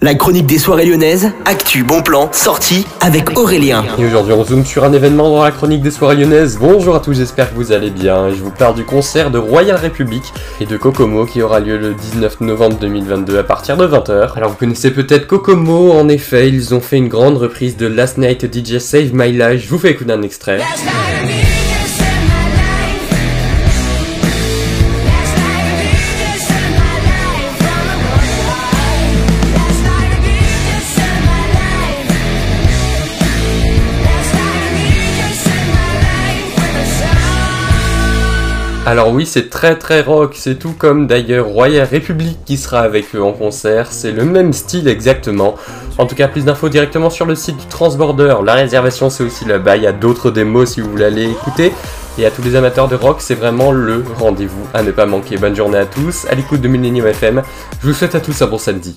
La chronique des soirées lyonnaises, actu, bon plan, sortie avec Aurélien. Et aujourd'hui on zoome sur un événement dans la chronique des soirées lyonnaises. Bonjour à tous, j'espère que vous allez bien. Je vous parle du concert de Royal Republic et de Kokomo qui aura lieu le 19 novembre 2022 à partir de 20h. Alors vous connaissez peut-être Kokomo, en effet, ils ont fait une grande reprise de Last Night DJ Save My Life. Je vous fais écouter un extrait. Alors oui, c'est très très rock, c'est tout comme d'ailleurs Royal Republic qui sera avec eux en concert, c'est le même style exactement. En tout cas, plus d'infos directement sur le site du Transborder, la réservation c'est aussi là-bas, il y a d'autres démos si vous voulez aller écouter. Et à tous les amateurs de rock, c'est vraiment le rendez-vous à ne pas manquer. Bonne journée à tous, à l'écoute de Millennium FM, je vous souhaite à tous un bon samedi.